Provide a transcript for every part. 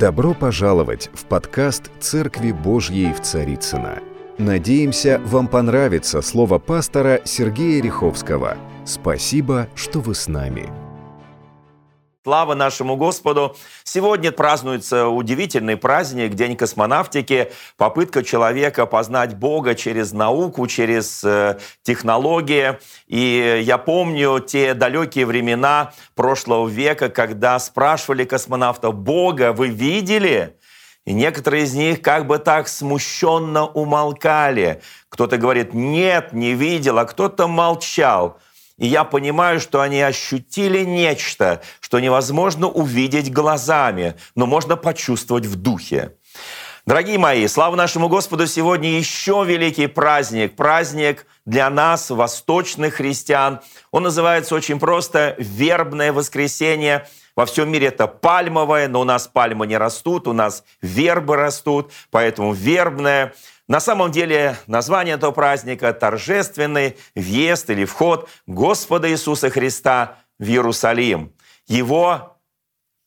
Добро пожаловать в подкаст «Церкви Божьей в Царицына. Надеемся, вам понравится слово пастора Сергея Риховского. Спасибо, что вы с нами. Слава нашему Господу! Сегодня празднуется удивительный праздник, День космонавтики, попытка человека познать Бога через науку, через э, технологии. И я помню те далекие времена прошлого века, когда спрашивали космонавтов, Бога вы видели? И некоторые из них как бы так смущенно умолкали. Кто-то говорит, нет, не видел, а кто-то молчал. И я понимаю, что они ощутили нечто, что невозможно увидеть глазами, но можно почувствовать в духе. Дорогие мои, слава нашему Господу, сегодня еще великий праздник, праздник для нас, восточных христиан. Он называется очень просто «Вербное воскресенье». Во всем мире это пальмовое, но у нас пальмы не растут, у нас вербы растут, поэтому вербное. На самом деле название этого праздника – торжественный въезд или вход Господа Иисуса Христа в Иерусалим. Его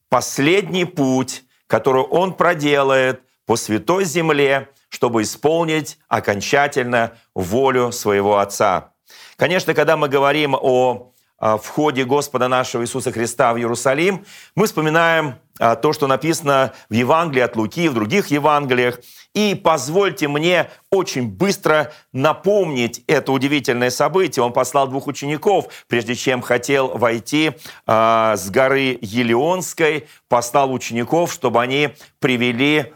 последний путь, который Он проделает по святой земле, чтобы исполнить окончательно волю своего Отца. Конечно, когда мы говорим о в входе Господа нашего Иисуса Христа в Иерусалим, мы вспоминаем а, то, что написано в Евангелии от Луки, в других Евангелиях. И позвольте мне очень быстро напомнить это удивительное событие. Он послал двух учеников, прежде чем хотел войти э, с горы Елеонской, послал учеников, чтобы они привели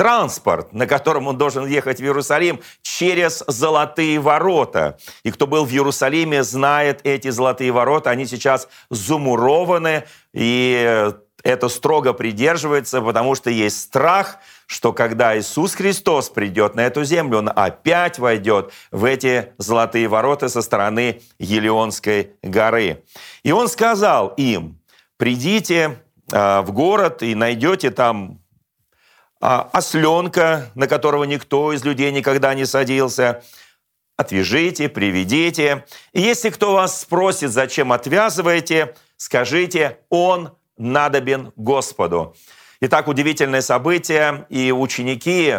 транспорт, на котором он должен ехать в Иерусалим через золотые ворота. И кто был в Иерусалиме, знает эти золотые ворота. Они сейчас замурованы, и это строго придерживается, потому что есть страх, что когда Иисус Христос придет на эту землю, Он опять войдет в эти золотые ворота со стороны Елеонской горы. И Он сказал им, придите а, в город и найдете там осленка, на которого никто из людей никогда не садился, отвяжите, приведите. Если кто вас спросит, зачем отвязываете, скажите, он надобен Господу. Итак, удивительное событие, и ученики,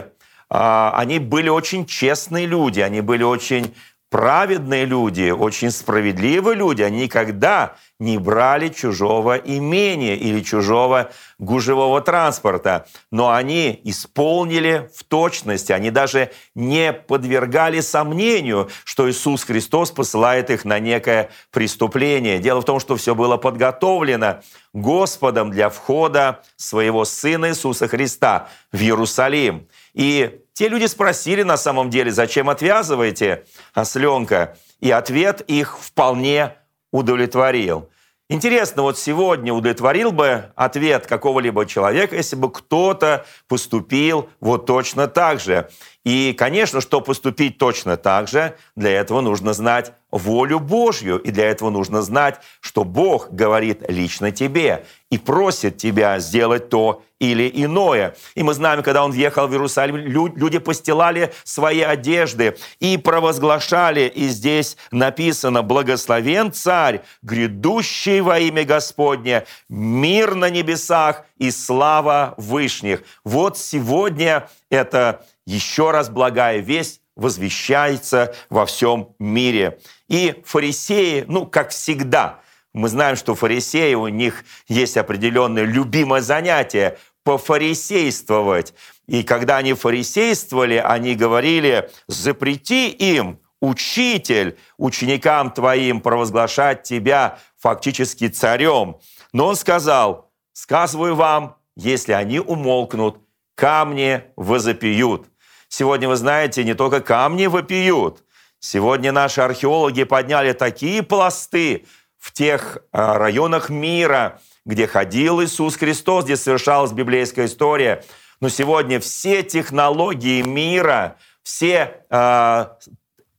а, они были очень честные люди, они были очень праведные люди, очень справедливые люди, они никогда не брали чужого имения или чужого гужевого транспорта, но они исполнили в точности, они даже не подвергали сомнению, что Иисус Христос посылает их на некое преступление. Дело в том, что все было подготовлено Господом для входа своего Сына Иисуса Христа в Иерусалим. И те люди спросили на самом деле, зачем отвязываете осленка? И ответ их вполне удовлетворил. Интересно, вот сегодня удовлетворил бы ответ какого-либо человека, если бы кто-то поступил вот точно так же. И, конечно, что поступить точно так же, для этого нужно знать волю Божью, и для этого нужно знать, что Бог говорит лично тебе и просит тебя сделать то или иное. И мы знаем, когда он въехал в Иерусалим, люди постилали свои одежды и провозглашали, и здесь написано, «Благословен царь, грядущий во имя Господне, мир на небесах и слава вышних». Вот сегодня это еще раз благая весть возвещается во всем мире. И фарисеи, ну, как всегда, мы знаем, что фарисеи, у них есть определенное любимое занятие – пофарисействовать. И когда они фарисействовали, они говорили, запрети им, учитель, ученикам твоим провозглашать тебя фактически царем. Но он сказал, сказываю вам, если они умолкнут, камни возопьют. Сегодня, вы знаете, не только камни вопиют. Сегодня наши археологи подняли такие пласты в тех а, районах мира, где ходил Иисус Христос, где совершалась библейская история. Но сегодня все технологии мира, все э,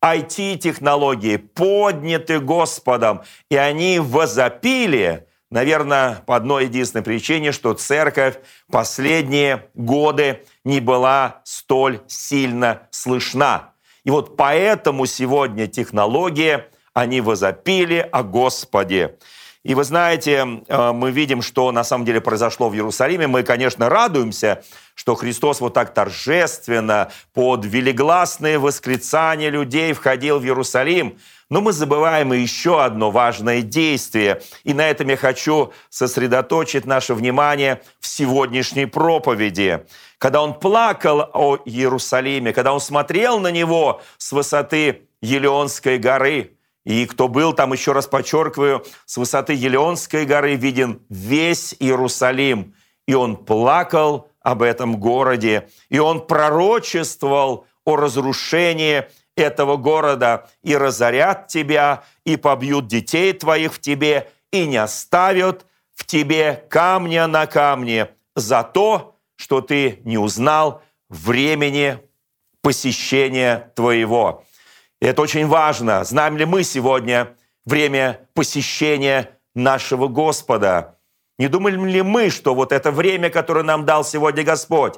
IT-технологии подняты Господом, и они возопили, наверное, по одной единственной причине, что церковь последние годы не была столь сильно слышна. И вот поэтому сегодня технологии, они возопили о Господе. И вы знаете, э, мы видим, что на самом деле произошло в Иерусалиме. Мы, конечно, радуемся, что Христос вот так торжественно под велигласные восклицания людей входил в Иерусалим. Но мы забываем и еще одно важное действие. И на этом я хочу сосредоточить наше внимание в сегодняшней проповеди. Когда он плакал о Иерусалиме, когда он смотрел на него с высоты Елеонской горы, и кто был там, еще раз подчеркиваю, с высоты Елеонской горы виден весь Иерусалим. И он плакал об этом городе, и он пророчествовал о разрушении этого города, и разорят тебя, и побьют детей твоих в тебе, и не оставят в тебе камня на камне за то, что ты не узнал времени посещения твоего. Это очень важно. Знаем ли мы сегодня время посещения нашего Господа? Не думали ли мы, что вот это время, которое нам дал сегодня Господь,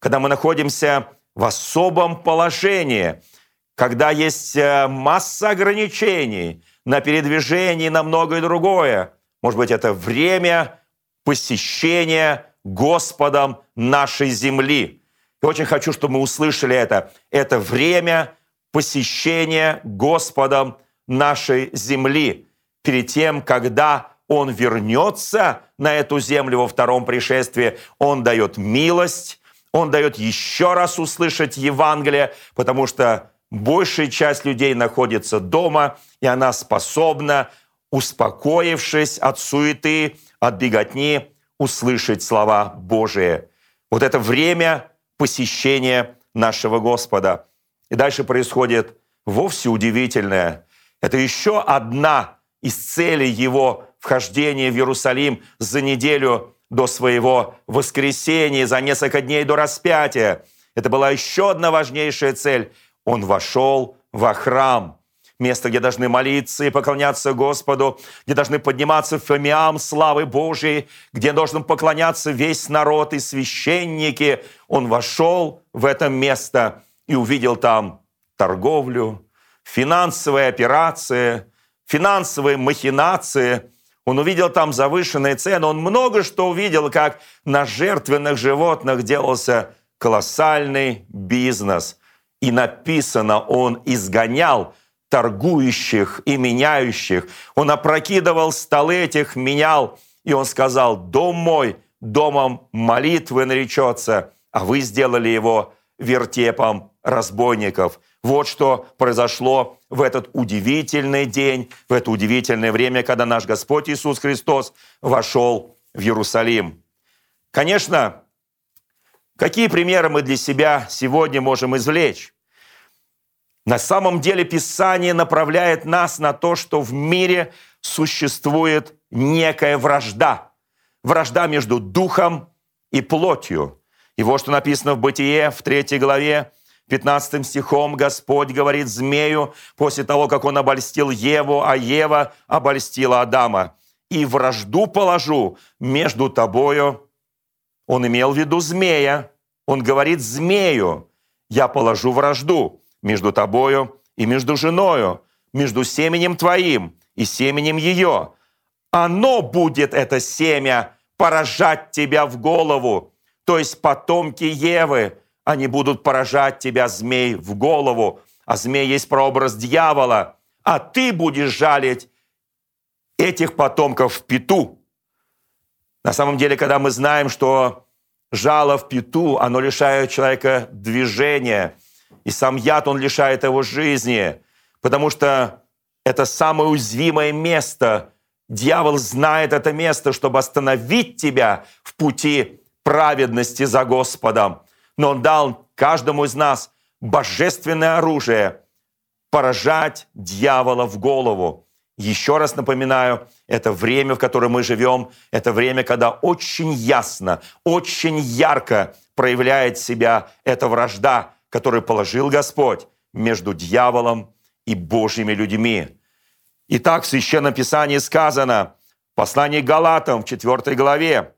когда мы находимся в особом положении, когда есть э, масса ограничений на передвижение, на многое другое, может быть, это время посещения Господом нашей земли. Я очень хочу, чтобы мы услышали это. Это время посещения Господом нашей земли перед тем, когда Он вернется на эту землю во втором пришествии. Он дает милость, Он дает еще раз услышать Евангелие, потому что большая часть людей находится дома, и она способна, успокоившись от суеты, от беготни, услышать слова Божие. Вот это время посещения нашего Господа. И дальше происходит вовсе удивительное. Это еще одна из целей его вхождения в Иерусалим за неделю до своего воскресения, за несколько дней до распятия. Это была еще одна важнейшая цель. Он вошел во храм, место, где должны молиться и поклоняться Господу, где должны подниматься фамиам славы Божией, где должен поклоняться весь народ и священники. Он вошел в это место – и увидел там торговлю, финансовые операции, финансовые махинации. Он увидел там завышенные цены. Он много что увидел, как на жертвенных животных делался колоссальный бизнес. И написано, он изгонял торгующих и меняющих. Он опрокидывал столы этих, менял. И он сказал, дом мой домом молитвы наречется, а вы сделали его вертепом разбойников. Вот что произошло в этот удивительный день, в это удивительное время, когда наш Господь Иисус Христос вошел в Иерусалим. Конечно, какие примеры мы для себя сегодня можем извлечь? На самом деле Писание направляет нас на то, что в мире существует некая вражда. Вражда между духом и плотью. И вот что написано в Бытие в третьей главе, 15 стихом Господь говорит змею после того, как он обольстил Еву, а Ева обольстила Адама. «И вражду положу между тобою». Он имел в виду змея. Он говорит змею, «Я положу вражду между тобою и между женою, между семенем твоим и семенем ее. Оно будет, это семя, поражать тебя в голову, то есть потомки Евы, они будут поражать тебя, змей, в голову, а змей есть прообраз дьявола, а ты будешь жалить этих потомков в пету. На самом деле, когда мы знаем, что жало в пету, оно лишает человека движения, и сам яд, он лишает его жизни, потому что это самое уязвимое место. Дьявол знает это место, чтобы остановить тебя в пути праведности за Господом но Он дал каждому из нас божественное оружие поражать дьявола в голову. Еще раз напоминаю, это время, в котором мы живем, это время, когда очень ясно, очень ярко проявляет себя эта вражда, которую положил Господь между дьяволом и Божьими людьми. Итак, в Священном Писании сказано, в послании Галатам в 4 главе,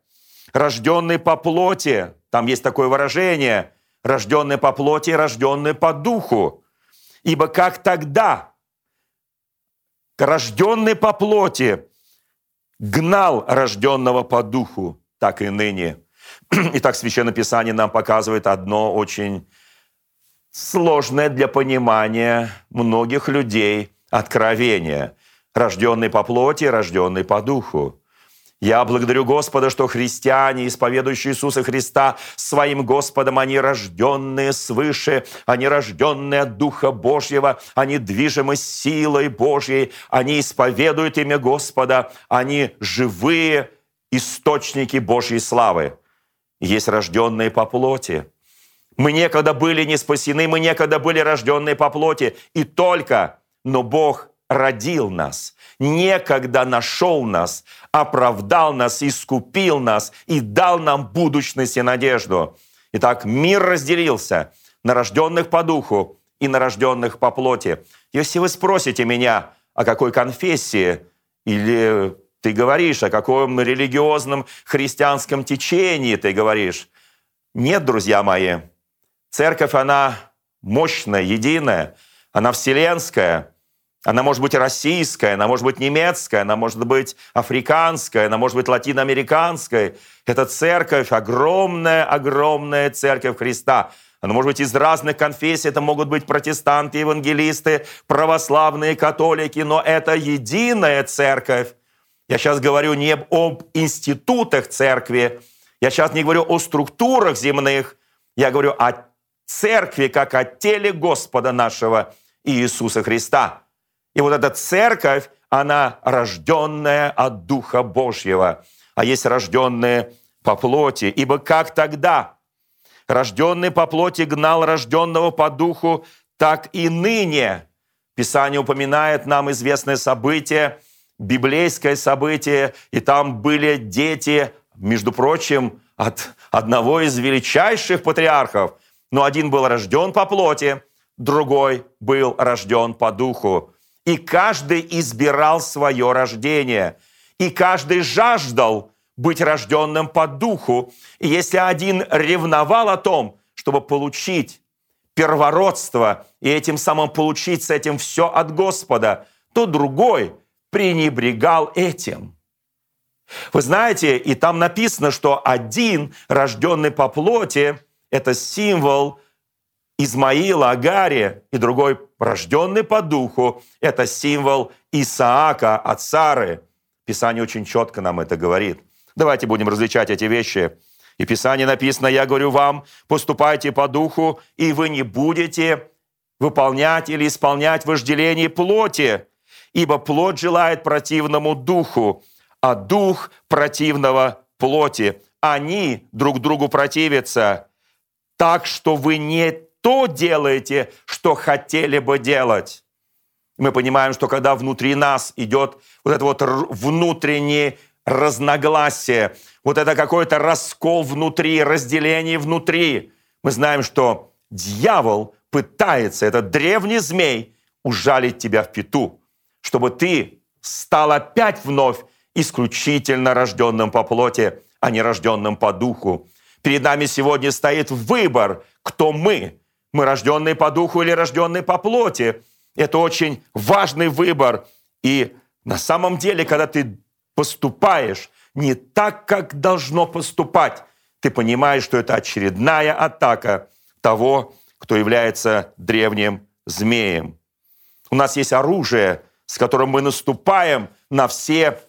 «Рожденный по плоти там есть такое выражение «рожденный по плоти, рожденный по духу». Ибо как тогда рожденный по плоти гнал рожденного по духу, так и ныне. Итак, Священное Писание нам показывает одно очень сложное для понимания многих людей откровение. Рожденный по плоти, рожденный по духу. Я благодарю Господа, что христиане, исповедующие Иисуса Христа своим Господом, они рожденные свыше, они рожденные от Духа Божьего, они движимы силой Божьей, они исповедуют имя Господа, они живые источники Божьей славы. Есть рожденные по плоти. Мы некогда были не спасены, мы некогда были рожденные по плоти, и только, но Бог родил нас, некогда нашел нас, оправдал нас, искупил нас и дал нам будущность и надежду. Итак, мир разделился на рожденных по духу и на рожденных по плоти. Если вы спросите меня, о какой конфессии, или ты говоришь, о каком религиозном христианском течении ты говоришь, нет, друзья мои, церковь, она мощная, единая, она вселенская – она может быть российская, она может быть немецкая, она может быть африканская, она может быть латиноамериканская. Это церковь, огромная, огромная церковь Христа. Она может быть из разных конфессий, это могут быть протестанты, евангелисты, православные, католики, но это единая церковь. Я сейчас говорю не об институтах церкви, я сейчас не говорю о структурах земных, я говорю о церкви, как о теле Господа нашего Иисуса Христа. И вот эта церковь, она рожденная от Духа Божьего, а есть рожденные по плоти. Ибо как тогда рожденный по плоти гнал рожденного по духу, так и ныне. Писание упоминает нам известное событие, библейское событие, и там были дети, между прочим, от одного из величайших патриархов. Но один был рожден по плоти, другой был рожден по духу. И каждый избирал свое рождение. И каждый жаждал быть рожденным по духу. И если один ревновал о том, чтобы получить первородство и этим самым получить с этим все от Господа, то другой пренебрегал этим. Вы знаете, и там написано, что один, рожденный по плоти, это символ Измаила, Агария, и другой рожденный по духу. Это символ Исаака от Сары. Писание очень четко нам это говорит. Давайте будем различать эти вещи. И Писание написано, я говорю вам, поступайте по духу, и вы не будете выполнять или исполнять вожделение плоти, ибо плоть желает противному духу, а дух противного плоти. Они друг другу противятся, так что вы не то делаете, что хотели бы делать. Мы понимаем, что когда внутри нас идет вот это вот внутреннее разногласие, вот это какой-то раскол внутри, разделение внутри, мы знаем, что дьявол пытается, этот древний змей, ужалить тебя в пету, чтобы ты стал опять вновь исключительно рожденным по плоти, а не рожденным по духу. Перед нами сегодня стоит выбор, кто мы, мы рожденные по духу или рожденные по плоти. Это очень важный выбор. И на самом деле, когда ты поступаешь не так, как должно поступать, ты понимаешь, что это очередная атака того, кто является древним змеем. У нас есть оружие, с которым мы наступаем на все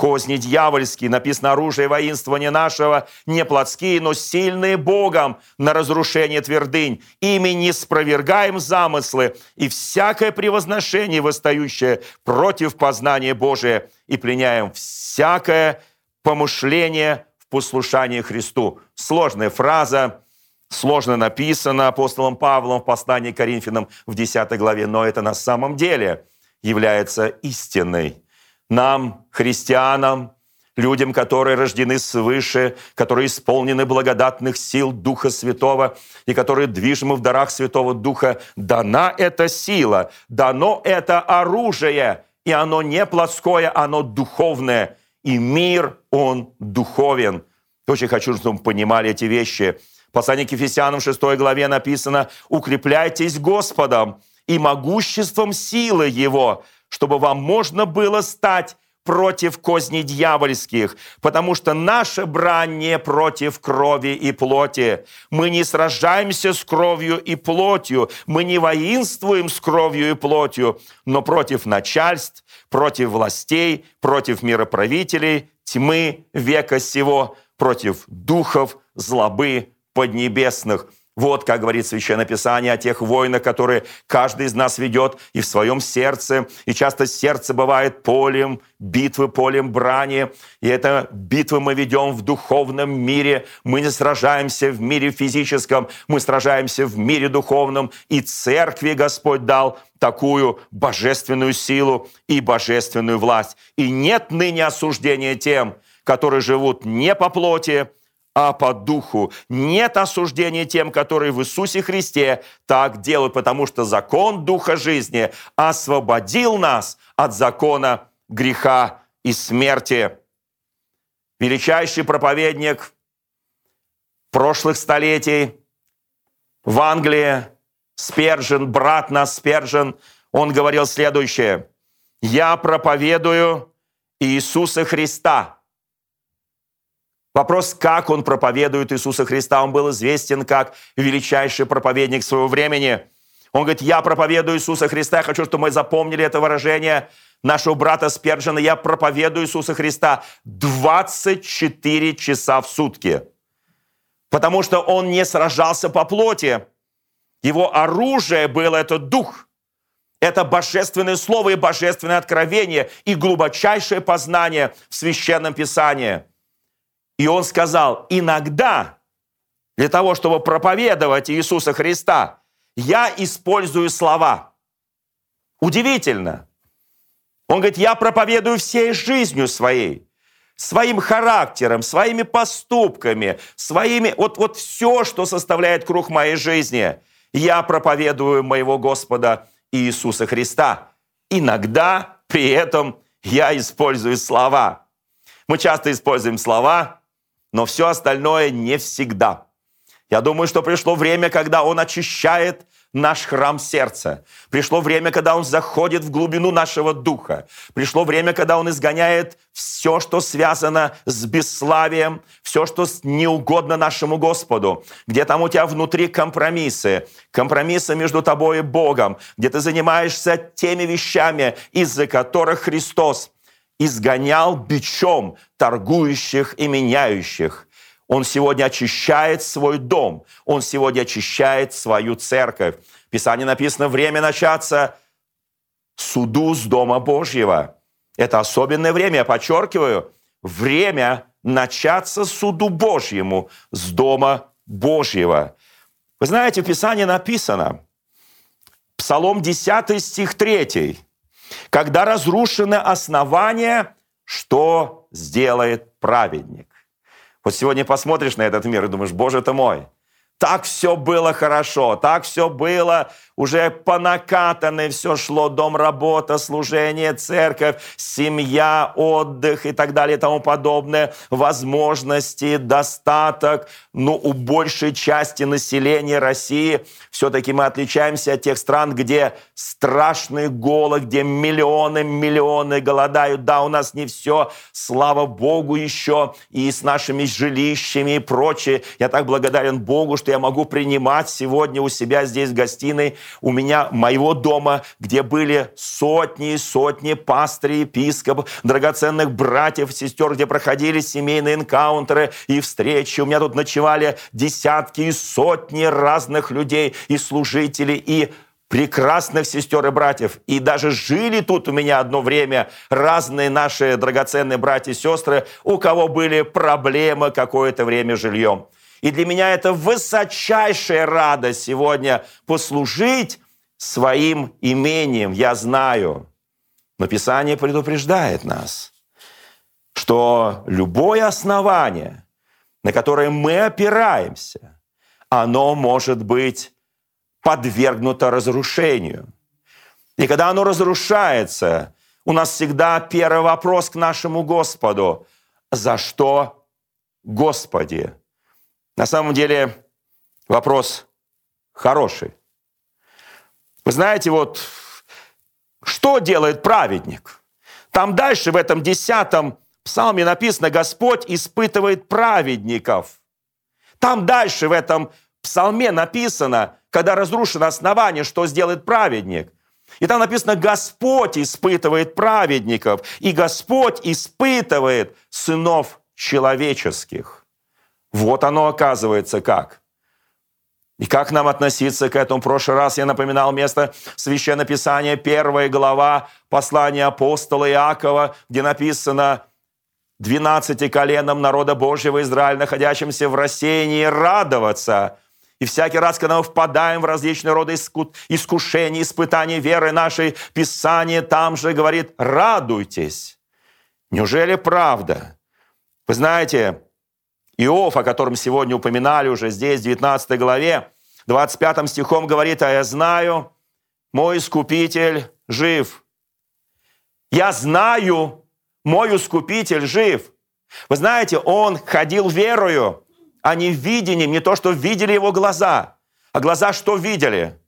Козни дьявольские, написано оружие воинствования нашего, не плотские, но сильные Богом на разрушение твердынь. Ими не спровергаем замыслы и всякое превозношение, восстающее против познания Божия, и пленяем всякое помышление в послушании Христу. Сложная фраза, сложно написано апостолом Павлом в послании Коринфянам в 10 главе, но это на самом деле является истиной нам, христианам, людям, которые рождены свыше, которые исполнены благодатных сил Духа Святого и которые движимы в дарах Святого Духа, дана эта сила, дано это оружие, и оно не плоское, оно духовное, и мир, он духовен. Очень хочу, чтобы вы понимали эти вещи. В послании к Ефесянам 6 главе написано «Укрепляйтесь Господом и могуществом силы Его, чтобы вам можно было стать против козней дьявольских, потому что наша брань не против крови и плоти. Мы не сражаемся с кровью и плотью, мы не воинствуем с кровью и плотью, но против начальств, против властей, против мироправителей, тьмы века сего, против духов злобы поднебесных – вот, как говорит Священное Писание о тех войнах, которые каждый из нас ведет и в своем сердце. И часто сердце бывает полем битвы, полем брани. И это битвы мы ведем в духовном мире. Мы не сражаемся в мире физическом, мы сражаемся в мире духовном. И церкви Господь дал такую божественную силу и божественную власть. И нет ныне осуждения тем, которые живут не по плоти, а по духу. Нет осуждения тем, которые в Иисусе Христе так делают, потому что закон Духа жизни освободил нас от закона греха и смерти. Величайший проповедник прошлых столетий в Англии, Спержен, брат наш Спержен, он говорил следующее. «Я проповедую Иисуса Христа, Вопрос, как он проповедует Иисуса Христа, он был известен как величайший проповедник своего времени. Он говорит, я проповедую Иисуса Христа, я хочу, чтобы мы запомнили это выражение нашего брата Спержина, я проповедую Иисуса Христа 24 часа в сутки. Потому что он не сражался по плоти. Его оружие было это дух. Это божественное слово и божественное откровение и глубочайшее познание в Священном Писании – и он сказал, иногда для того, чтобы проповедовать Иисуса Христа, я использую слова. Удивительно. Он говорит, я проповедую всей жизнью своей, своим характером, своими поступками, своими... Вот, вот все, что составляет круг моей жизни, я проповедую моего Господа Иисуса Христа. Иногда при этом я использую слова. Мы часто используем слова, но все остальное не всегда. Я думаю, что пришло время, когда Он очищает наш храм сердца. Пришло время, когда Он заходит в глубину нашего духа. Пришло время, когда Он изгоняет все, что связано с бесславием, все, что неугодно нашему Господу. Где там у тебя внутри компромиссы, компромиссы между тобой и Богом, где ты занимаешься теми вещами, из-за которых Христос изгонял бичом торгующих и меняющих. Он сегодня очищает свой дом, он сегодня очищает свою церковь. В Писании написано, время начаться суду с Дома Божьего. Это особенное время, я подчеркиваю, время начаться суду Божьему с Дома Божьего. Вы знаете, в Писании написано, Псалом 10 стих 3, когда разрушены основания, что сделает праведник? Вот сегодня посмотришь на этот мир и думаешь, боже ты мой, так все было хорошо, так все было уже по накатанной, все шло, дом, работа, служение, церковь, семья, отдых и так далее и тому подобное, возможности, достаток. Но у большей части населения России все-таки мы отличаемся от тех стран, где страшный голод, где миллионы, миллионы голодают. Да, у нас не все, слава Богу, еще и с нашими жилищами и прочее. Я так благодарен Богу, что я могу принимать сегодня у себя здесь в гостиной, у меня, моего дома, где были сотни и сотни пастырей, епископов, драгоценных братьев, сестер, где проходили семейные энкаунтеры и встречи. У меня тут ночевали десятки и сотни разных людей и служителей, и прекрасных сестер и братьев. И даже жили тут у меня одно время разные наши драгоценные братья и сестры, у кого были проблемы какое-то время жильем. И для меня это высочайшая радость сегодня послужить своим имением, я знаю. Но Писание предупреждает нас, что любое основание, на которое мы опираемся, оно может быть подвергнуто разрушению. И когда оно разрушается, у нас всегда первый вопрос к нашему Господу. За что, Господи? На самом деле вопрос хороший. Вы знаете, вот что делает праведник? Там дальше в этом десятом псалме написано, Господь испытывает праведников. Там дальше в этом псалме написано, когда разрушено основание, что сделает праведник. И там написано, Господь испытывает праведников, и Господь испытывает сынов человеческих. Вот оно оказывается как. И как нам относиться к этому? В прошлый раз я напоминал место Священного Писания, первая глава послания апостола Иакова, где написано «двенадцати коленам народа Божьего Израиля, находящимся в рассеянии, радоваться». И всякий раз, когда мы впадаем в различные роды искушений, испытаний веры нашей, Писание там же говорит «радуйтесь». Неужели правда? Вы знаете, Иов, о котором сегодня упоминали уже здесь, в 19 главе, 25 стихом говорит, «А я знаю, мой Искупитель жив». Я знаю, мой Искупитель жив. Вы знаете, он ходил верою, а не видением, не то, что видели его глаза, а глаза что видели?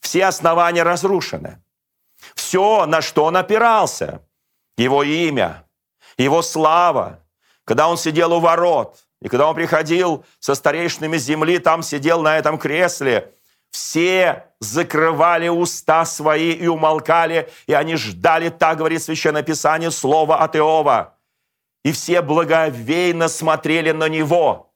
Все основания разрушены. Все, на что он опирался, его имя, его слава, когда он сидел у ворот, и когда он приходил со старейшинами земли, там сидел на этом кресле, все закрывали уста свои и умолкали, и они ждали, так говорит Священное Писание, слова от Иова. И все благовейно смотрели на него.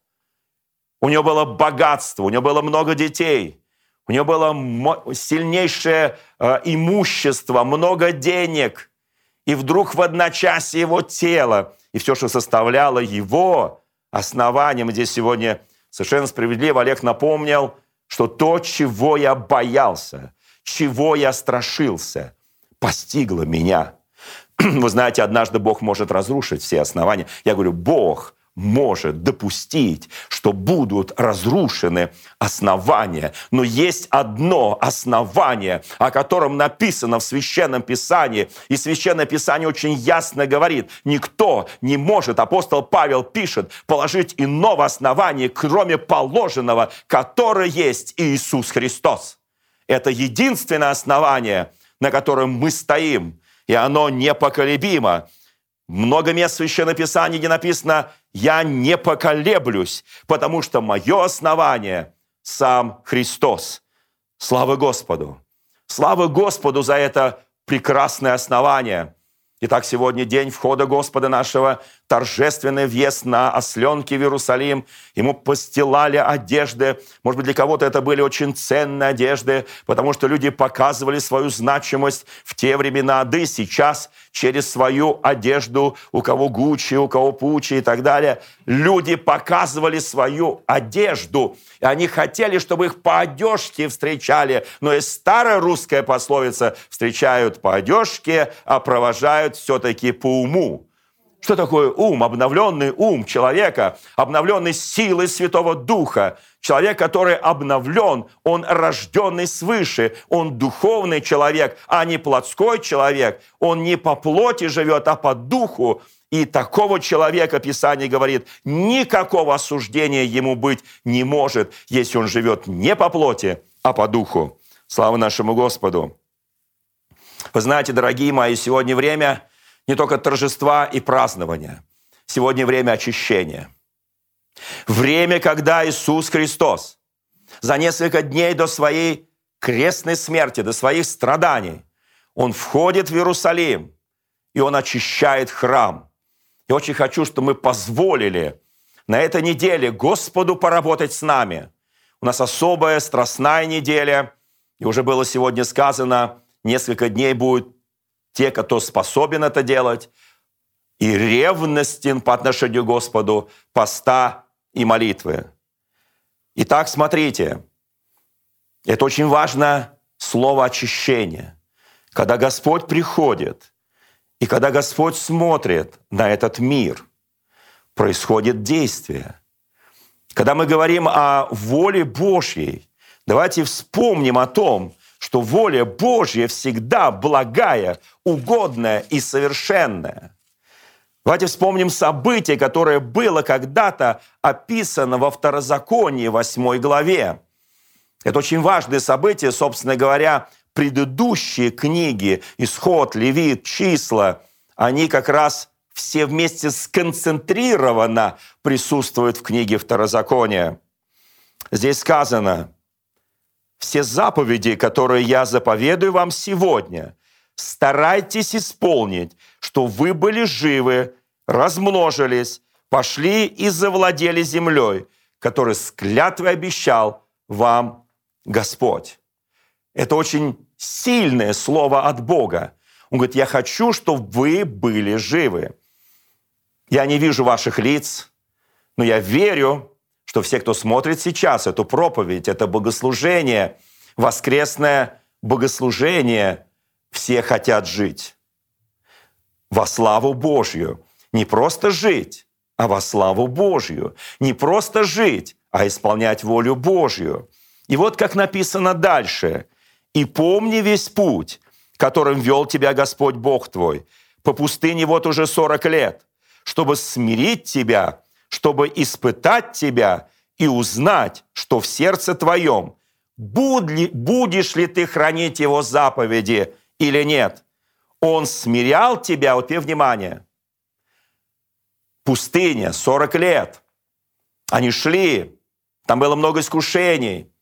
У него было богатство, у него было много детей, у него было сильнейшее э, имущество, много денег. И вдруг в одночасье его тело и все, что составляло его, основанием. Здесь сегодня совершенно справедливо Олег напомнил, что то, чего я боялся, чего я страшился, постигло меня. Вы знаете, однажды Бог может разрушить все основания. Я говорю, Бог может допустить, что будут разрушены основания. Но есть одно основание, о котором написано в Священном Писании. И Священное Писание очень ясно говорит, никто не может, апостол Павел пишет, положить иного основания, кроме положенного, которое есть Иисус Христос. Это единственное основание, на котором мы стоим, и оно непоколебимо. Много мест в Священном Писании, где написано «Я не поколеблюсь, потому что мое основание – сам Христос». Слава Господу! Слава Господу за это прекрасное основание – Итак, сегодня день входа Господа нашего, торжественный въезд на осленке в Иерусалим. Ему постилали одежды. Может быть, для кого-то это были очень ценные одежды, потому что люди показывали свою значимость в те времена, да и сейчас через свою одежду, у кого Гуччи, у кого Пучи и так далее. Люди показывали свою одежду. И они хотели, чтобы их по одежке встречали. Но есть старая русская пословица «встречают по одежке, а провожают все-таки по уму». Что такое ум? Обновленный ум человека, обновленный силой Святого Духа. Человек, который обновлен, он рожденный свыше, он духовный человек, а не плотской человек. Он не по плоти живет, а по духу. И такого человека, Писание говорит, никакого осуждения ему быть не может, если он живет не по плоти, а по духу. Слава нашему Господу! Вы знаете, дорогие мои, сегодня время – не только торжества и празднования. Сегодня время очищения. Время, когда Иисус Христос за несколько дней до своей крестной смерти, до своих страданий, Он входит в Иерусалим, и Он очищает храм. И очень хочу, чтобы мы позволили на этой неделе Господу поработать с нами. У нас особая страстная неделя, и уже было сегодня сказано, несколько дней будет те, кто способен это делать, и ревностен по отношению к Господу, поста и молитвы. Итак, смотрите, это очень важно слово очищение. Когда Господь приходит, и когда Господь смотрит на этот мир, происходит действие. Когда мы говорим о воле Божьей, давайте вспомним о том, что воля Божья всегда благая, угодная и совершенная. Давайте вспомним событие, которое было когда-то описано во Второзаконии, 8 главе. Это очень важное событие, собственно говоря, предыдущие книги, Исход, Левит, Числа, они как раз все вместе сконцентрированно присутствуют в книге Второзакония. Здесь сказано, все заповеди, которые я заповедую вам сегодня, старайтесь исполнить, что вы были живы, размножились, пошли и завладели землей, которую с клятвой обещал вам Господь. Это очень сильное слово от Бога. Он говорит, я хочу, чтобы вы были живы. Я не вижу ваших лиц, но я верю, что все, кто смотрит сейчас эту проповедь, это богослужение, воскресное богослужение, все хотят жить во славу Божью. Не просто жить, а во славу Божью. Не просто жить, а исполнять волю Божью. И вот как написано дальше. «И помни весь путь, которым вел тебя Господь Бог твой, по пустыне вот уже сорок лет, чтобы смирить тебя, чтобы испытать тебя и узнать, что в сердце твоем, будешь ли ты хранить его заповеди или нет. Он смирял тебя, вот тебе внимание, пустыня, 40 лет. Они шли, там было много искушений,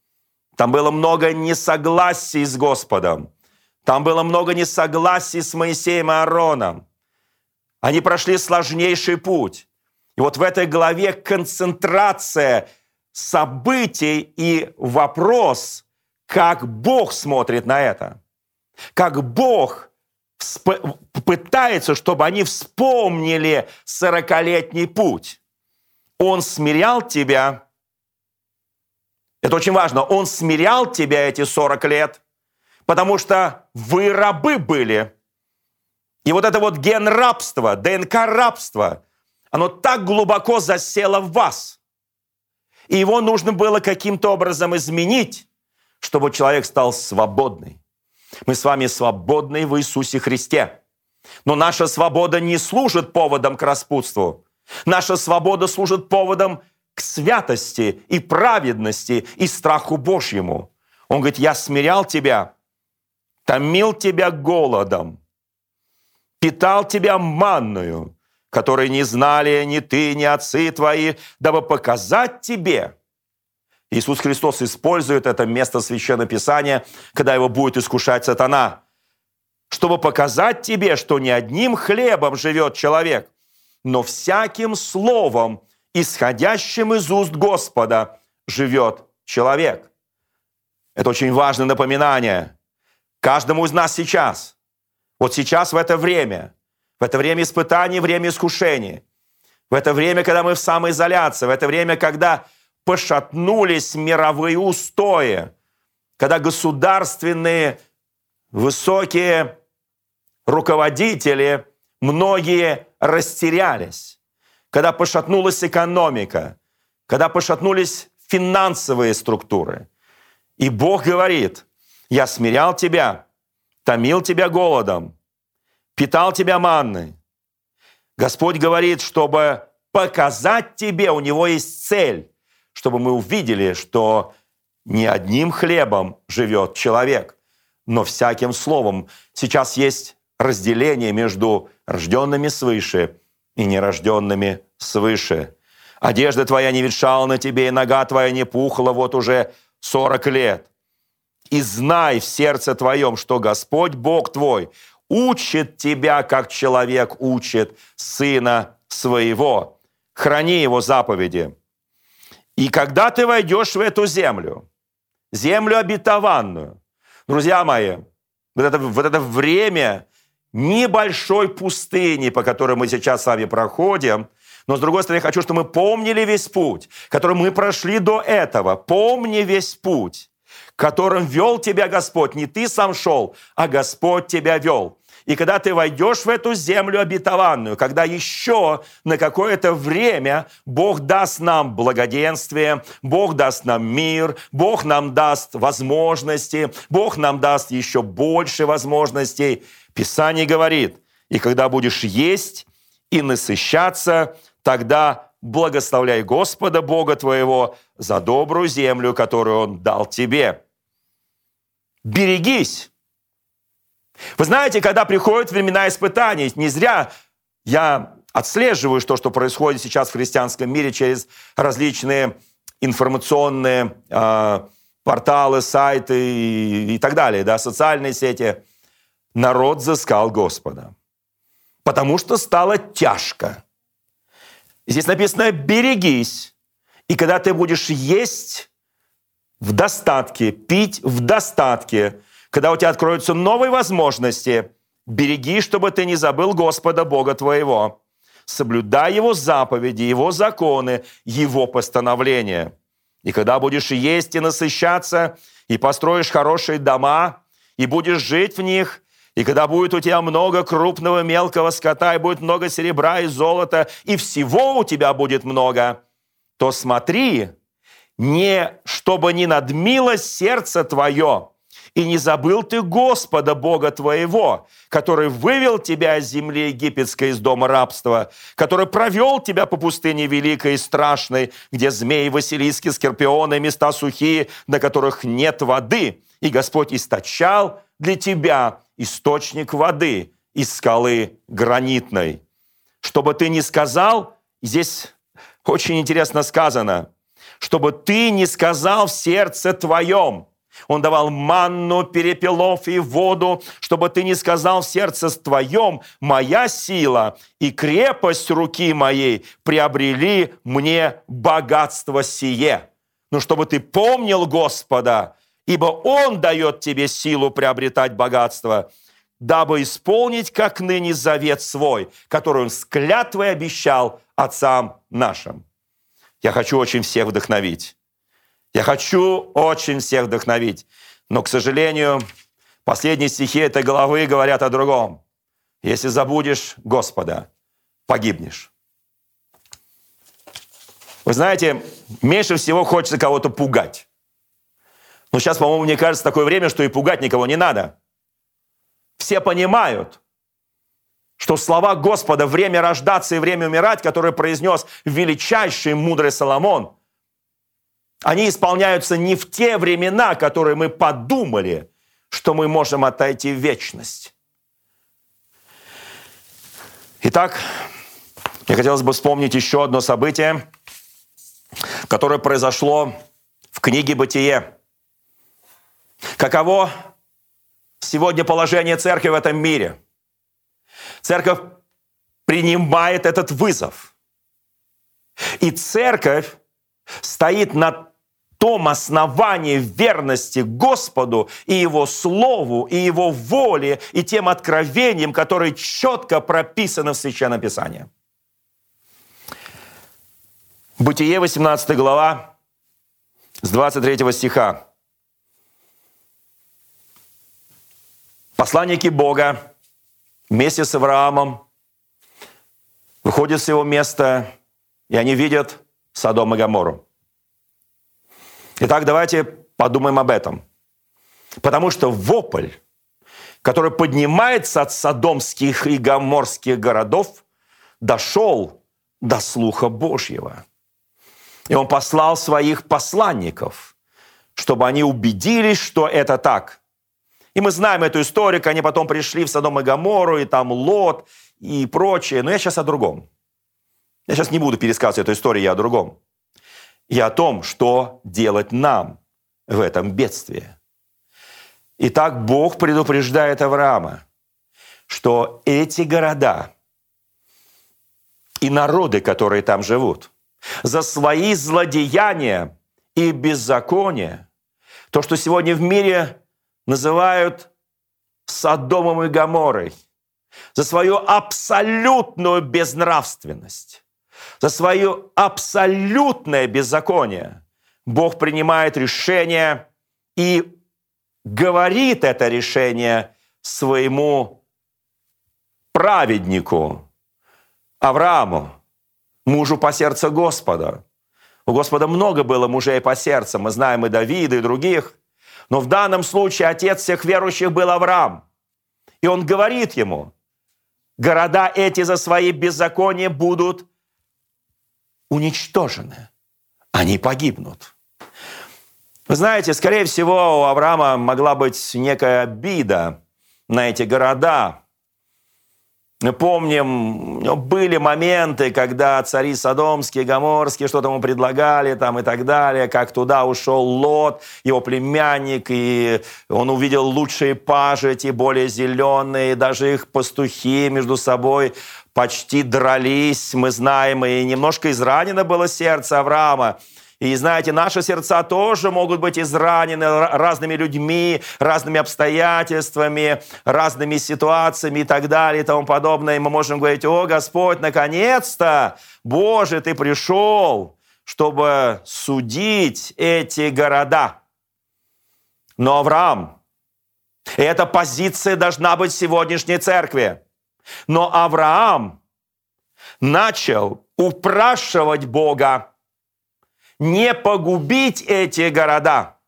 там было много несогласий с Господом, там было много несогласий с Моисеем и Аароном. Они прошли сложнейший путь. И вот в этой главе концентрация событий и вопрос, как Бог смотрит на это. Как Бог пытается, чтобы они вспомнили сорокалетний путь. Он смирял тебя. Это очень важно. Он смирял тебя эти 40 лет, потому что вы рабы были. И вот это вот ген рабства, ДНК рабства, оно так глубоко засело в вас. И его нужно было каким-то образом изменить, чтобы человек стал свободный. Мы с вами свободны в Иисусе Христе. Но наша свобода не служит поводом к распутству. Наша свобода служит поводом к святости и праведности и страху Божьему. Он говорит, я смирял тебя, томил тебя голодом, питал тебя манную, которой не знали ни ты, ни отцы твои, дабы показать тебе, Иисус Христос использует это место Священного Писания, когда его будет искушать сатана, чтобы показать тебе, что не одним хлебом живет человек, но всяким словом, исходящим из уст Господа, живет человек. Это очень важное напоминание каждому из нас сейчас. Вот сейчас, в это время, в это время испытаний, время искушений, в это время, когда мы в самоизоляции, в это время, когда пошатнулись мировые устои, когда государственные высокие руководители, многие растерялись, когда пошатнулась экономика, когда пошатнулись финансовые структуры. И Бог говорит, я смирял тебя, томил тебя голодом, питал тебя манной. Господь говорит, чтобы показать тебе, у него есть цель, чтобы мы увидели, что не одним хлебом живет человек, но всяким словом. Сейчас есть разделение между рожденными свыше и нерожденными свыше. Одежда твоя не ветшала на тебе, и нога твоя не пухла вот уже сорок лет. И знай в сердце твоем, что Господь Бог твой учит тебя, как человек учит сына своего. Храни его заповеди. И когда ты войдешь в эту землю, землю обетованную, друзья мои, вот это, вот это время небольшой пустыни, по которой мы сейчас с вами проходим, но, с другой стороны, я хочу, чтобы мы помнили весь путь, который мы прошли до этого. Помни весь путь, которым вел тебя Господь. Не ты сам шел, а Господь тебя вел. И когда ты войдешь в эту землю обетованную, когда еще на какое-то время Бог даст нам благоденствие, Бог даст нам мир, Бог нам даст возможности, Бог нам даст еще больше возможностей. Писание говорит, и когда будешь есть и насыщаться, тогда благословляй Господа Бога твоего за добрую землю, которую Он дал тебе. Берегись Вы знаете, когда приходят времена испытаний, не зря я отслеживаю то, что происходит сейчас в христианском мире через различные информационные э, порталы, сайты и, и так далее, да, социальные сети. Народ взыскал Господа, потому что стало тяжко. Здесь написано «берегись». И когда ты будешь есть в достатке, пить в достатке, когда у тебя откроются новые возможности, береги, чтобы ты не забыл Господа Бога твоего. Соблюдай Его заповеди, Его законы, Его постановления. И когда будешь есть и насыщаться, и построишь хорошие дома, и будешь жить в них, и когда будет у тебя много крупного мелкого скота, и будет много серебра и золота, и всего у тебя будет много, то смотри, не чтобы не надмило сердце твое, и не забыл ты Господа, Бога твоего, который вывел тебя из земли египетской, из дома рабства, который провел тебя по пустыне великой и страшной, где змеи, василиски, скорпионы, места сухие, на которых нет воды. И Господь источал для тебя источник воды из скалы гранитной. Чтобы ты не сказал, здесь очень интересно сказано, чтобы ты не сказал в сердце твоем – он давал манну, перепелов и воду, чтобы ты не сказал в сердце твоем, моя сила и крепость руки моей приобрели мне богатство сие. Но чтобы ты помнил Господа, ибо Он дает тебе силу приобретать богатство, дабы исполнить, как ныне, завет свой, который Он с клятвой обещал отцам нашим. Я хочу очень всех вдохновить я хочу очень всех вдохновить. Но, к сожалению, последние стихи этой главы говорят о другом. Если забудешь Господа, погибнешь. Вы знаете, меньше всего хочется кого-то пугать. Но сейчас, по-моему, мне кажется, такое время, что и пугать никого не надо. Все понимают, что слова Господа «время рождаться и время умирать», которые произнес величайший мудрый Соломон – они исполняются не в те времена, которые мы подумали, что мы можем отойти в вечность. Итак, мне хотелось бы вспомнить еще одно событие, которое произошло в книге «Бытие». Каково сегодня положение церкви в этом мире? Церковь принимает этот вызов. И церковь стоит на том основании верности Господу и Его Слову, и Его воле, и тем откровением, которые четко прописаны в Священном Писании. Бытие, 18 глава, с 23 стиха. Посланники Бога вместе с Авраамом выходят с его места, и они видят Содом и Гамору. Итак, давайте подумаем об этом. Потому что вопль, который поднимается от содомских и гаморских городов, дошел до слуха Божьего. И он послал своих посланников, чтобы они убедились, что это так. И мы знаем эту историю, они потом пришли в Содом и Гамору, и там Лот и прочее. Но я сейчас о другом. Я сейчас не буду пересказывать эту историю, я о другом и о том, что делать нам в этом бедствии. Итак, Бог предупреждает Авраама, что эти города и народы, которые там живут, за свои злодеяния и беззакония, то, что сегодня в мире называют Содомом и Гаморой, за свою абсолютную безнравственность, за свое абсолютное беззаконие Бог принимает решение и говорит это решение своему праведнику Аврааму, мужу по сердцу Господа. У Господа много было мужей по сердцу, мы знаем и Давида, и других. Но в данном случае отец всех верующих был Авраам. И он говорит ему, города эти за свои беззакония будут уничтожены. Они погибнут. Вы знаете, скорее всего, у Авраама могла быть некая обида на эти города. Мы помним, были моменты, когда цари Содомские, Гоморские что-то ему предлагали там и так далее, как туда ушел Лот, его племянник, и он увидел лучшие пажити, более зеленые, даже их пастухи между собой почти дрались, мы знаем, и немножко изранено было сердце Авраама. И знаете, наши сердца тоже могут быть изранены разными людьми, разными обстоятельствами, разными ситуациями и так далее и тому подобное. И мы можем говорить, о, Господь, наконец-то, Боже, Ты пришел, чтобы судить эти города. Но Авраам, эта позиция должна быть в сегодняшней церкви. Но Авраам начал упрашивать Бога, не погубить эти города.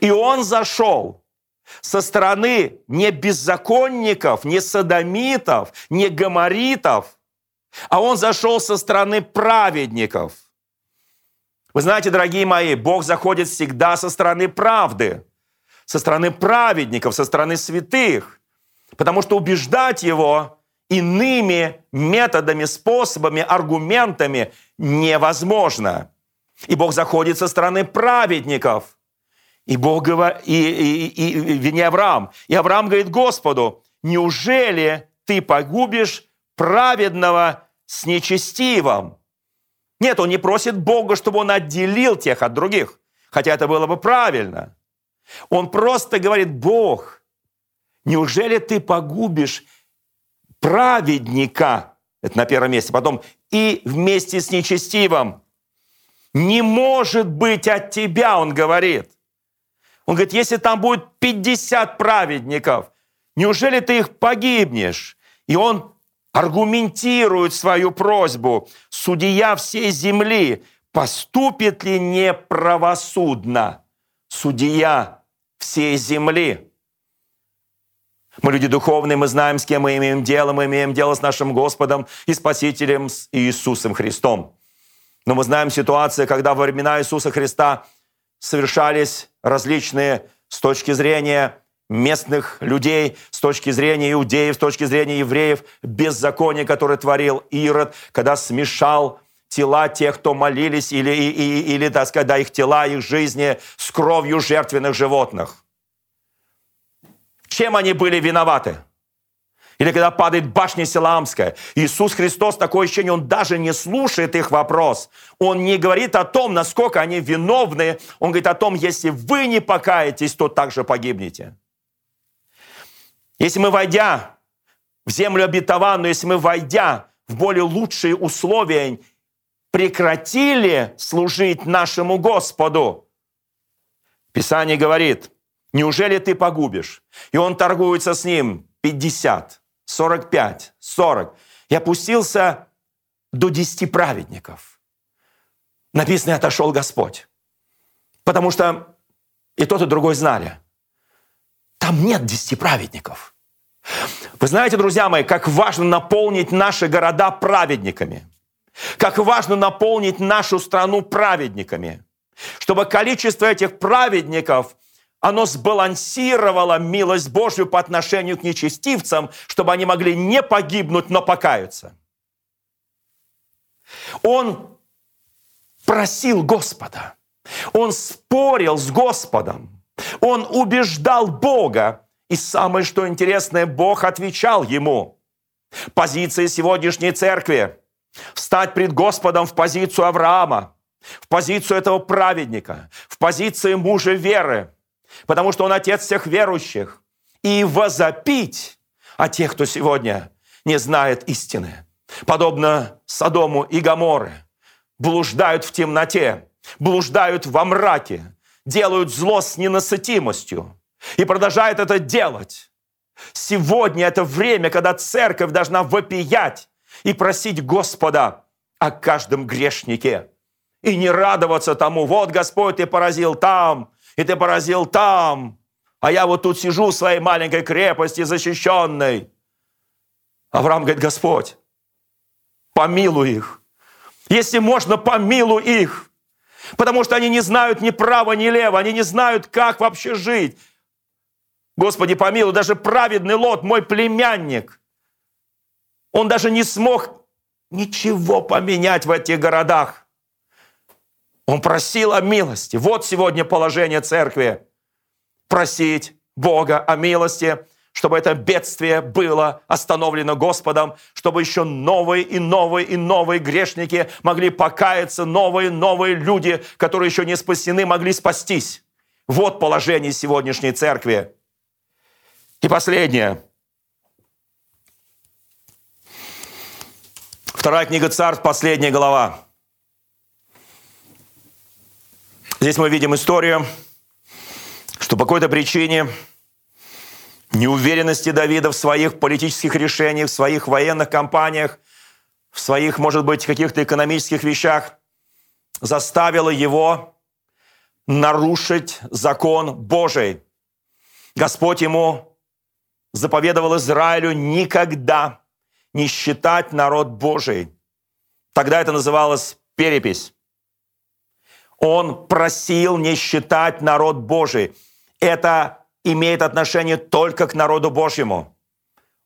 И он зашел со стороны не беззаконников, не садомитов, не гаморитов, а он зашел со стороны праведников. Вы знаете, дорогие мои, Бог заходит всегда со стороны правды, со стороны праведников, со стороны святых, потому что убеждать Его иными методами, способами, аргументами невозможно. И Бог заходит со стороны праведников. И Бог говорит, и, и, и, и не Авраам. И Авраам говорит Господу, неужели ты погубишь праведного с нечестивым? Нет, он не просит Бога, чтобы он отделил тех от других, хотя это было бы правильно. Он просто говорит, Бог, неужели ты погубишь праведника, это на первом месте, потом и вместе с нечестивым не может быть от тебя, он говорит. Он говорит, если там будет 50 праведников, неужели ты их погибнешь? И он аргументирует свою просьбу. Судья всей земли, поступит ли неправосудно? Судья всей земли. Мы люди духовные, мы знаем, с кем мы имеем дело. Мы имеем дело с нашим Господом и Спасителем с Иисусом Христом. Но мы знаем ситуацию, когда во времена Иисуса Христа совершались различные с точки зрения местных людей, с точки зрения иудеев, с точки зрения евреев, беззаконие, которое творил Ирод, когда смешал тела тех, кто молились, или, или, или так сказать, да, их тела, их жизни с кровью жертвенных животных. Чем они были виноваты? Или когда падает башня Силамская. Иисус Христос, такое ощущение, Он даже не слушает их вопрос. Он не говорит о том, насколько они виновны. Он говорит о том, если вы не покаетесь, то также погибнете. Если мы, войдя в землю обетованную, если мы, войдя в более лучшие условия, прекратили служить нашему Господу, Писание говорит, неужели ты погубишь? И он торгуется с ним 50, 45, 40. И опустился до 10 праведников. Написано, отошел Господь. Потому что и тот, и другой знали. Там нет 10 праведников. Вы знаете, друзья мои, как важно наполнить наши города праведниками. Как важно наполнить нашу страну праведниками. Чтобы количество этих праведников – оно сбалансировало милость Божью по отношению к нечестивцам, чтобы они могли не погибнуть, но покаяться. Он просил Господа, он спорил с Господом, он убеждал Бога, и самое что интересное, Бог отвечал ему. Позиция сегодняшней церкви – встать пред Господом в позицию Авраама, в позицию этого праведника, в позицию мужа веры – потому что Он отец всех верующих, и возопить о тех, кто сегодня не знает истины. Подобно Содому и Гаморы, блуждают в темноте, блуждают во мраке, делают зло с ненасытимостью и продолжают это делать. Сегодня это время, когда церковь должна вопиять и просить Господа о каждом грешнике. И не радоваться тому, вот Господь, ты поразил там, и ты поразил там, а я вот тут сижу в своей маленькой крепости защищенной. Авраам говорит, Господь, помилуй их. Если можно, помилуй их. Потому что они не знают ни права, ни лева, они не знают, как вообще жить. Господи, помилуй, даже праведный Лот, мой племянник, он даже не смог ничего поменять в этих городах. Он просил о милости. Вот сегодня положение церкви. Просить Бога о милости, чтобы это бедствие было остановлено Господом, чтобы еще новые и новые и новые грешники могли покаяться, новые новые люди, которые еще не спасены, могли спастись. Вот положение сегодняшней церкви. И последнее. Вторая книга Царств, последняя глава. Здесь мы видим историю, что по какой-то причине неуверенности Давида в своих политических решениях, в своих военных кампаниях, в своих, может быть, каких-то экономических вещах заставила его нарушить закон Божий. Господь ему заповедовал Израилю никогда не считать народ Божий. Тогда это называлось перепись. Он просил не считать народ Божий. Это имеет отношение только к народу Божьему.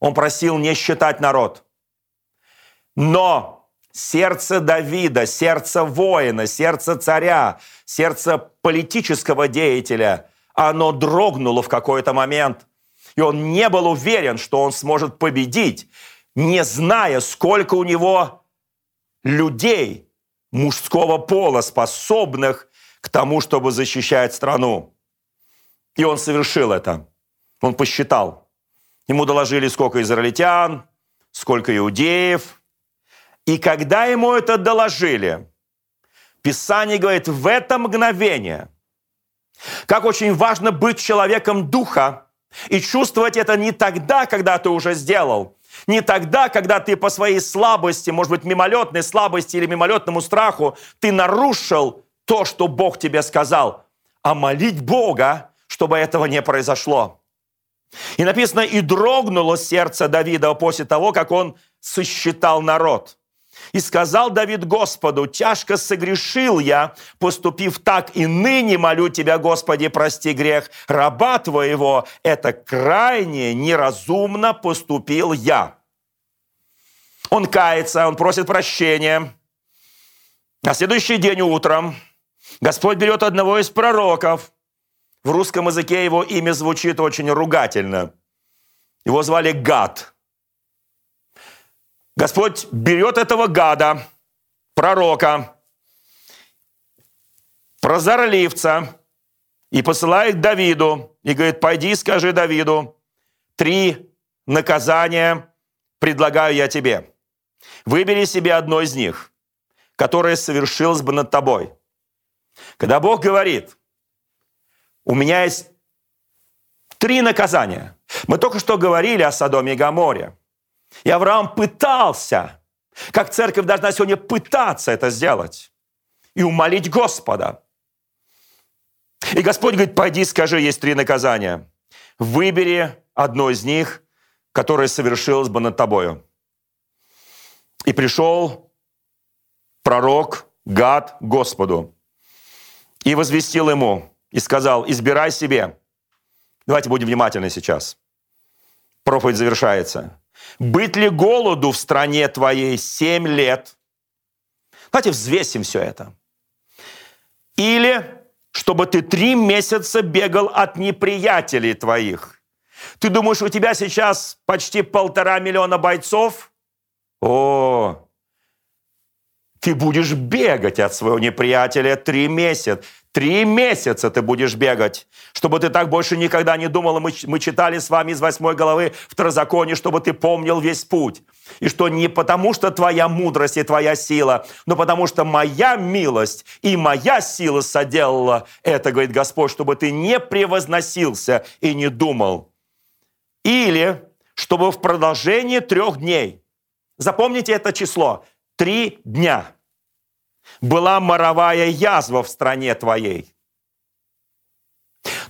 Он просил не считать народ. Но сердце Давида, сердце воина, сердце царя, сердце политического деятеля, оно дрогнуло в какой-то момент. И он не был уверен, что он сможет победить, не зная, сколько у него людей мужского пола, способных к тому, чтобы защищать страну. И он совершил это. Он посчитал. Ему доложили, сколько израильтян, сколько иудеев. И когда ему это доложили, Писание говорит, в это мгновение, как очень важно быть человеком духа и чувствовать это не тогда, когда ты уже сделал, не тогда, когда ты по своей слабости, может быть, мимолетной слабости или мимолетному страху, ты нарушил то, что Бог тебе сказал, а молить Бога, чтобы этого не произошло. И написано, и дрогнуло сердце Давида после того, как он сосчитал народ. И сказал Давид Господу, тяжко согрешил я, поступив так, и ныне молю Тебя, Господи, прости грех раба Твоего, это крайне неразумно поступил я. Он кается, он просит прощения. На следующий день утром Господь берет одного из пророков. В русском языке его имя звучит очень ругательно. Его звали Гад – Господь берет этого гада, пророка, прозорливца, и посылает Давиду, и говорит, пойди скажи Давиду, три наказания предлагаю я тебе. Выбери себе одно из них, которое совершилось бы над тобой. Когда Бог говорит, у меня есть три наказания. Мы только что говорили о Содоме и Гаморе. И Авраам пытался, как церковь должна сегодня пытаться это сделать и умолить Господа. И Господь говорит, пойди скажи, есть три наказания. Выбери одно из них, которое совершилось бы над тобою. И пришел пророк Гад Господу и возвестил ему, и сказал, избирай себе. Давайте будем внимательны сейчас. Проповедь завершается. Быть ли голоду в стране твоей семь лет? Давайте взвесим все это. Или чтобы ты три месяца бегал от неприятелей твоих. Ты думаешь, у тебя сейчас почти полтора миллиона бойцов? О, ты будешь бегать от своего неприятеля три месяца. Три месяца ты будешь бегать, чтобы ты так больше никогда не думал. Мы, мы читали с вами из восьмой главы Второзаконие, чтобы ты помнил весь путь. И что не потому, что твоя мудрость и твоя сила, но потому что моя милость и моя сила соделала это, говорит Господь, чтобы ты не превозносился и не думал. Или чтобы в продолжении трех дней, запомните это число, три дня – была моровая язва в стране твоей.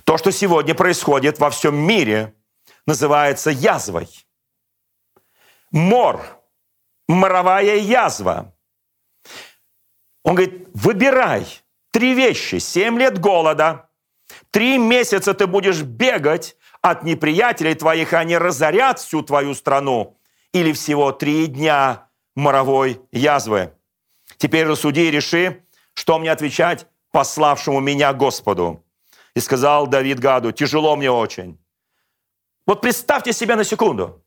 То, что сегодня происходит во всем мире, называется язвой. Мор, моровая язва. Он говорит, выбирай три вещи. Семь лет голода, три месяца ты будешь бегать от неприятелей твоих, они разорят всю твою страну, или всего три дня моровой язвы. Теперь рассуди и реши, что мне отвечать пославшему меня Господу. И сказал Давид Гаду, тяжело мне очень. Вот представьте себе на секунду.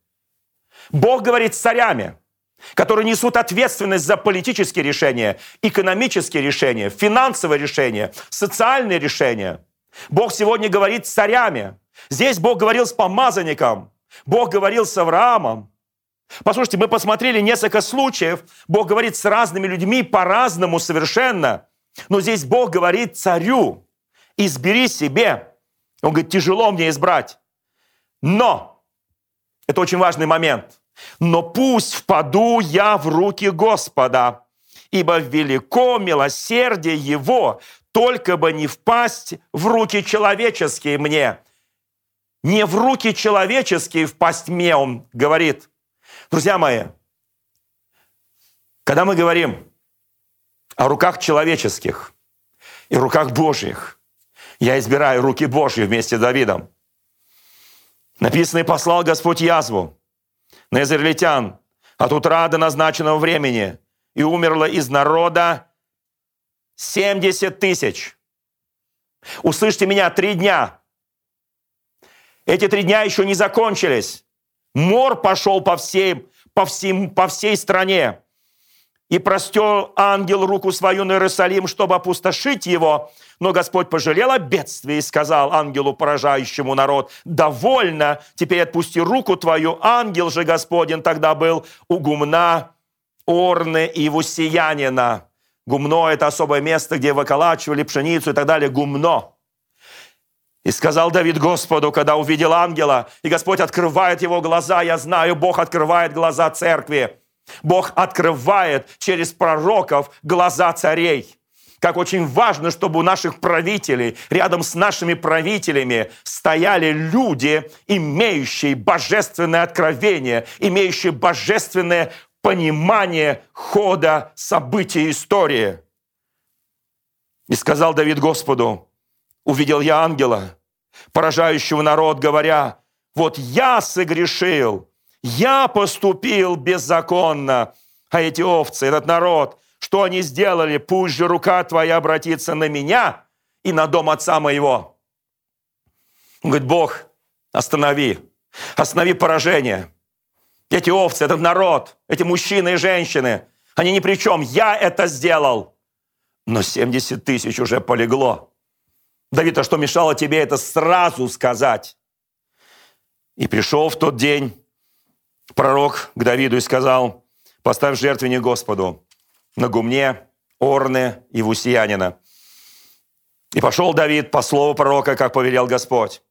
Бог говорит с царями, которые несут ответственность за политические решения, экономические решения, финансовые решения, социальные решения. Бог сегодня говорит с царями. Здесь Бог говорил с помазанником. Бог говорил с Авраамом. Послушайте, мы посмотрели несколько случаев. Бог говорит с разными людьми по-разному совершенно. Но здесь Бог говорит царю, избери себе. Он говорит, тяжело мне избрать. Но, это очень важный момент, но пусть впаду я в руки Господа, ибо велико милосердие Его, только бы не впасть в руки человеческие мне. Не в руки человеческие впасть мне, он говорит. Друзья мои, когда мы говорим о руках человеческих и руках Божьих, я избираю руки Божьи вместе с Давидом. Написано, и послал Господь язву на израильтян от утра до назначенного времени, и умерло из народа 70 тысяч. Услышьте меня, три дня. Эти три дня еще не закончились. Мор пошел по, всей, по, всем, по всей стране. И простер ангел руку свою на Иерусалим, чтобы опустошить его. Но Господь пожалел о бедствии и сказал ангелу, поражающему народ, «Довольно, теперь отпусти руку твою». Ангел же Господень тогда был у гумна Орны и Вусиянина. Гумно – это особое место, где выколачивали пшеницу и так далее. Гумно. И сказал Давид Господу, когда увидел ангела, и Господь открывает его глаза, я знаю, Бог открывает глаза церкви. Бог открывает через пророков глаза царей. Как очень важно, чтобы у наших правителей, рядом с нашими правителями стояли люди, имеющие божественное откровение, имеющие божественное понимание хода событий истории. И сказал Давид Господу, увидел я ангела, поражающего народ, говоря, вот я согрешил, я поступил беззаконно, а эти овцы, этот народ, что они сделали, пусть же рука твоя обратится на меня и на дом отца моего. Он говорит, Бог, останови, останови поражение. Эти овцы, этот народ, эти мужчины и женщины, они ни при чем, я это сделал. Но 70 тысяч уже полегло. Давид, а что мешало тебе это сразу сказать? И пришел в тот день пророк к Давиду и сказал, поставь жертвенник Господу на гумне, Орны и Вусиянина. И пошел Давид по слову пророка, как повелел Господь.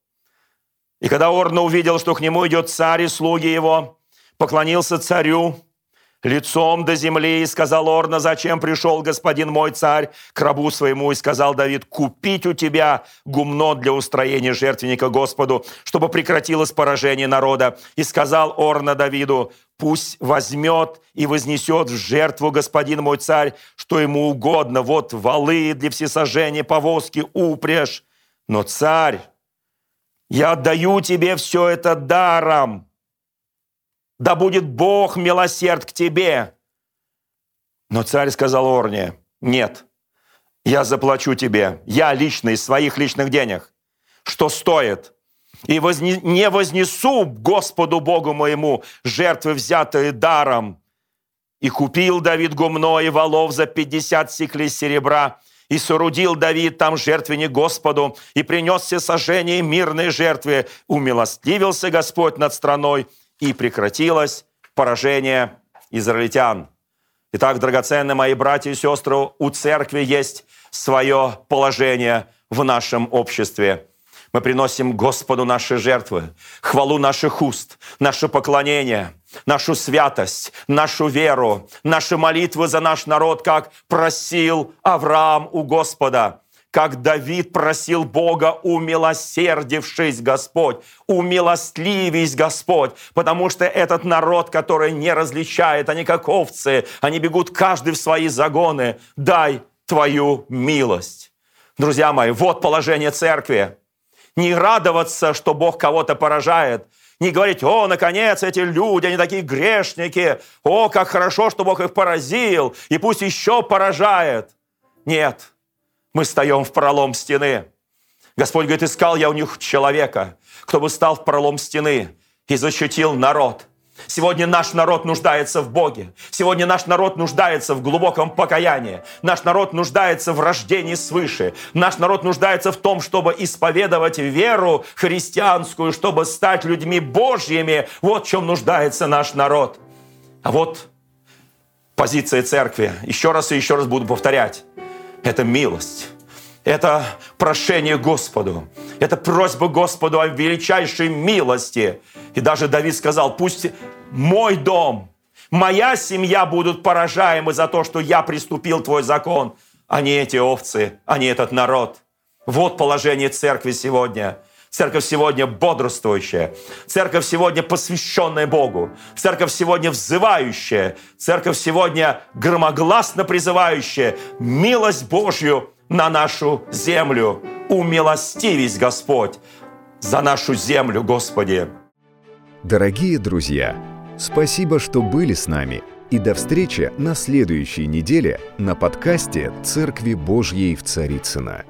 И когда Орна увидел, что к нему идет царь и слуги его, поклонился царю лицом до земли, и сказал Орна, зачем пришел господин мой царь к рабу своему, и сказал Давид, купить у тебя гумно для устроения жертвенника Господу, чтобы прекратилось поражение народа. И сказал Орна Давиду, пусть возьмет и вознесет в жертву господин мой царь, что ему угодно, вот валы для всесожжения, повозки, упряжь. Но царь, я отдаю тебе все это даром, да будет Бог милосерд к тебе. Но царь сказал Орне, нет, я заплачу тебе, я лично из своих личных денег, что стоит, и возне, не вознесу Господу Богу моему жертвы, взятые даром. И купил Давид гумно и волов за 50 сиклей серебра, и соорудил Давид там жертвенник Господу, и принес все сожжения мирные жертвы. Умилостивился Господь над страной, и прекратилось поражение израильтян. Итак, драгоценные мои братья и сестры, у церкви есть свое положение в нашем обществе. Мы приносим Господу наши жертвы, хвалу наших уст, наше поклонение, нашу святость, нашу веру, наши молитвы за наш народ, как просил Авраам у Господа как Давид просил Бога, умилосердившись, Господь, умилостливись, Господь, потому что этот народ, который не различает, они как овцы, они бегут каждый в свои загоны, дай Твою милость. Друзья мои, вот положение церкви. Не радоваться, что Бог кого-то поражает. Не говорить, о, наконец, эти люди, они такие грешники. О, как хорошо, что Бог их поразил, и пусть еще поражает. Нет, мы встаем в пролом стены. Господь говорит, искал я у них человека, кто бы стал в пролом стены и защитил народ. Сегодня наш народ нуждается в Боге. Сегодня наш народ нуждается в глубоком покаянии. Наш народ нуждается в рождении свыше. Наш народ нуждается в том, чтобы исповедовать веру христианскую, чтобы стать людьми Божьими. Вот в чем нуждается наш народ. А вот позиция церкви. Еще раз и еще раз буду повторять. Это милость. Это прошение Господу. Это просьба Господу о величайшей милости. И даже Давид сказал, пусть мой дом, моя семья будут поражаемы за то, что я приступил твой закон, а не эти овцы, а не этот народ. Вот положение церкви сегодня. Церковь сегодня бодрствующая. Церковь сегодня посвященная Богу. Церковь сегодня взывающая. Церковь сегодня громогласно призывающая милость Божью на нашу землю. Умилостивись, Господь, за нашу землю, Господи. Дорогие друзья, спасибо, что были с нами. И до встречи на следующей неделе на подкасте «Церкви Божьей в Царицына.